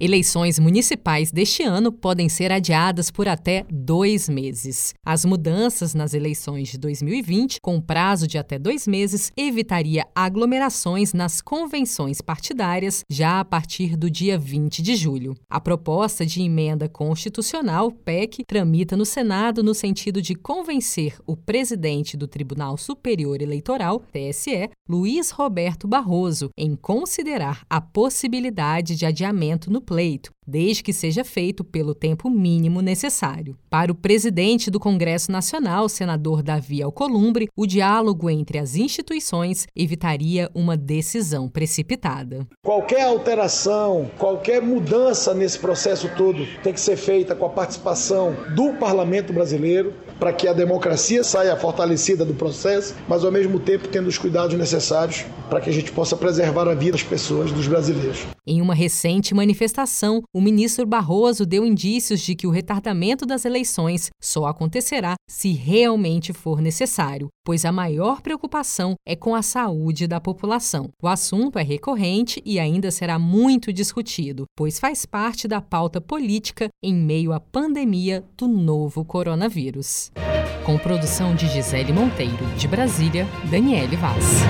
Eleições municipais deste ano podem ser adiadas por até dois meses. As mudanças nas eleições de 2020, com prazo de até dois meses, evitaria aglomerações nas convenções partidárias já a partir do dia 20 de julho. A proposta de emenda constitucional, PEC, tramita no Senado no sentido de convencer o presidente do Tribunal Superior Eleitoral, TSE, Luiz Roberto Barroso, em considerar a possibilidade de adiamento no pleito, desde que seja feito pelo tempo mínimo necessário. Para o presidente do Congresso Nacional, senador Davi Alcolumbre, o diálogo entre as instituições evitaria uma decisão precipitada. Qualquer alteração, qualquer mudança nesse processo todo tem que ser feita com a participação do parlamento brasileiro para que a democracia saia fortalecida do processo, mas ao mesmo tempo tendo os cuidados necessários para que a gente possa preservar a vida das pessoas, dos brasileiros. Em uma recente manifestação, o ministro Barroso deu indícios de que o retardamento das eleições só acontecerá se realmente for necessário, pois a maior preocupação é com a saúde da população. O assunto é recorrente e ainda será muito discutido, pois faz parte da pauta política em meio à pandemia do novo coronavírus. Com produção de Gisele Monteiro, de Brasília, Daniele Vaz.